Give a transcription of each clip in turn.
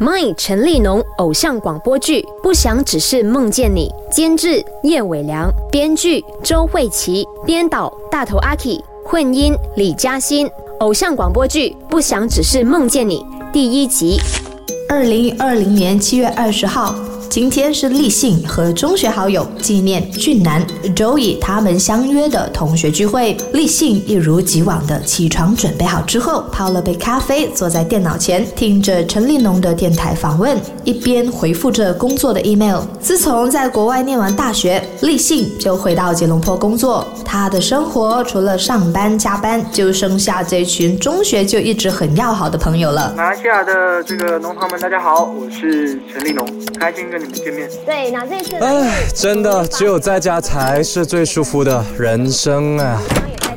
My 陈立农偶像广播剧《不想只是梦见你》，监制叶伟良，编剧周慧琪，编导大头阿 K，混音李嘉欣。偶像广播剧《不想只是梦见你》第一集。二零二零年七月二十号。今天是立信和中学好友纪念俊男、周乙他们相约的同学聚会。立信一如既往的起床准备好之后，泡了杯咖啡，坐在电脑前听着陈立农的电台访问，一边回复着工作的 email。自从在国外念完大学，立信就回到吉隆坡工作。他的生活除了上班加班，就剩下这群中学就一直很要好的朋友了。马来西亚的这个农场们，大家好，我是陈立农，开心跟。你们见面对，那这次哎，真的只有在家才是最舒服的人生啊！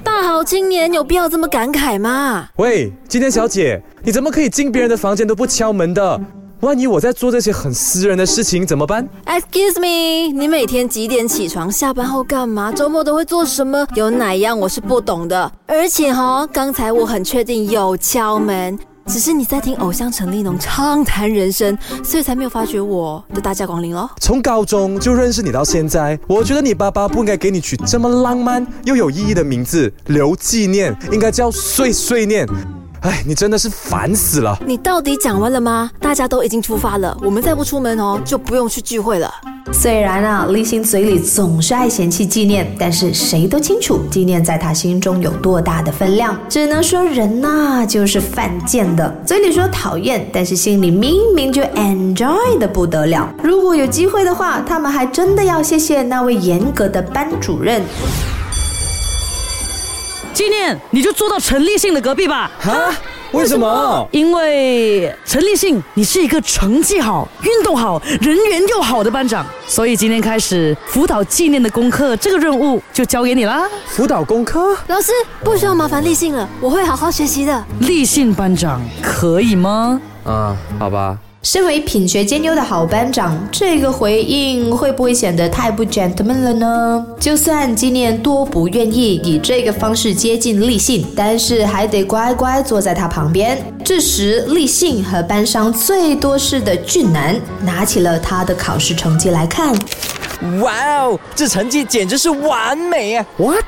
大好青年有必要这么感慨吗？喂，今天小姐，你怎么可以进别人的房间都不敲门的？万一我在做这些很私人的事情怎么办？Excuse me，你每天几点起床？下班后干嘛？周末都会做什么？有哪样我是不懂的？而且哈，刚才我很确定有敲门。只是你在听偶像陈立农畅谈人生，所以才没有发觉我的大驾光临咯。从高中就认识你到现在，我觉得你爸爸不应该给你取这么浪漫又有意义的名字，留纪念，应该叫碎碎念。哎，你真的是烦死了！你到底讲完了吗？大家都已经出发了，我们再不出门哦，就不用去聚会了。虽然啊，立新嘴里总是爱嫌弃纪念，但是谁都清楚纪念在他心中有多大的分量。只能说人呐，就是犯贱的，嘴里说讨厌，但是心里明明就 enjoy 的不得了。如果有机会的话，他们还真的要谢谢那位严格的班主任。纪念，你就坐到陈立信的隔壁吧。啊？为什么？因为陈立信，你是一个成绩好、运动好、人缘又好的班长，所以今天开始辅导纪念的功课，这个任务就交给你啦。辅导功课？老师不需要麻烦立信了，我会好好学习的。立信班长可以吗？啊，好吧。身为品学兼优的好班长，这个回应会不会显得太不 gentleman 了呢？就算今年多不愿意以这个方式接近立信，但是还得乖乖坐在他旁边。这时，立信和班上最多事的俊男拿起了他的考试成绩来看。哇哦，这成绩简直是完美啊！What？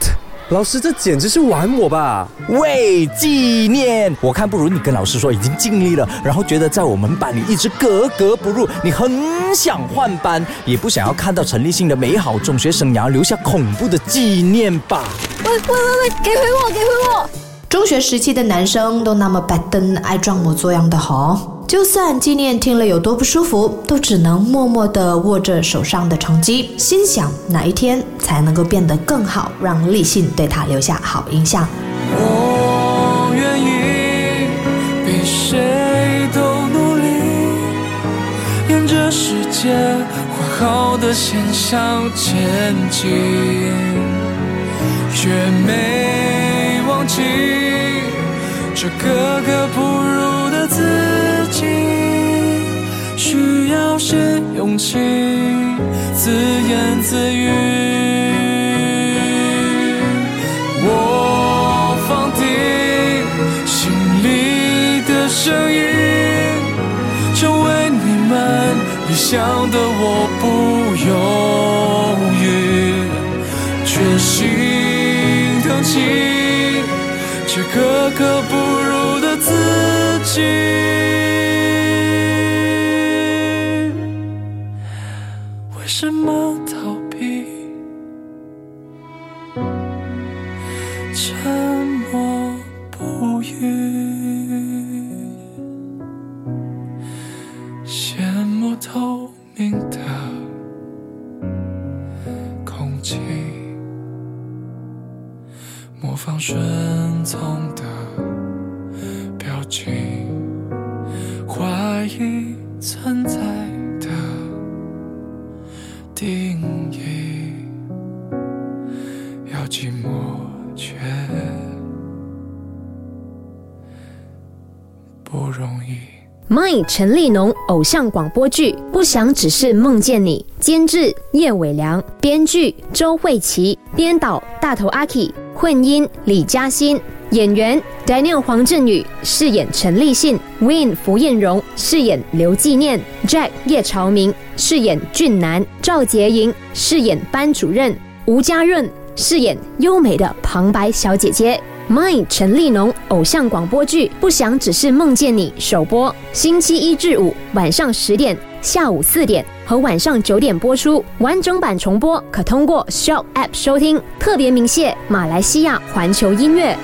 老师，这简直是玩我吧？为，纪念，我看不如你跟老师说已经尽力了，然后觉得在我们班里一直格格不入，你很想换班，也不想要看到陈立信的美好中学生涯留下恐怖的纪念吧？喂喂喂喂，给回我，给回我！中学时期的男生都那么板凳，爱装模作样的哈。就算纪念听了有多不舒服，都只能默默地握着手上的成绩，心想哪一天才能够变得更好，让立信对他留下好印象。我愿意比谁都努力，沿着世界画好的线上前进，却没忘记这格格不些勇气，自言自语。我放低心里的声音，成为你们理想的我，不犹豫，全心疼起这格格不入的自己。什么逃避？沉默不语，寂寞却不容易。My 陈立农偶像广播剧《不想只是梦见你》，监制叶伟良，编剧周慧琪，编导大头阿 K，混音李嘉欣。演员 Daniel 黄振宇饰演陈立信，Win 福彦荣饰演刘纪念，Jack 叶朝明饰演俊男，赵洁莹饰演班主任，吴家润饰演优美的旁白小姐姐。My 陈立农偶像广播剧《不想只是梦见你》首播，星期一至五晚上十点、下午四点和晚上九点播出。完整版重播可通过 s h o p App 收听。特别鸣谢马来西亚环球音乐。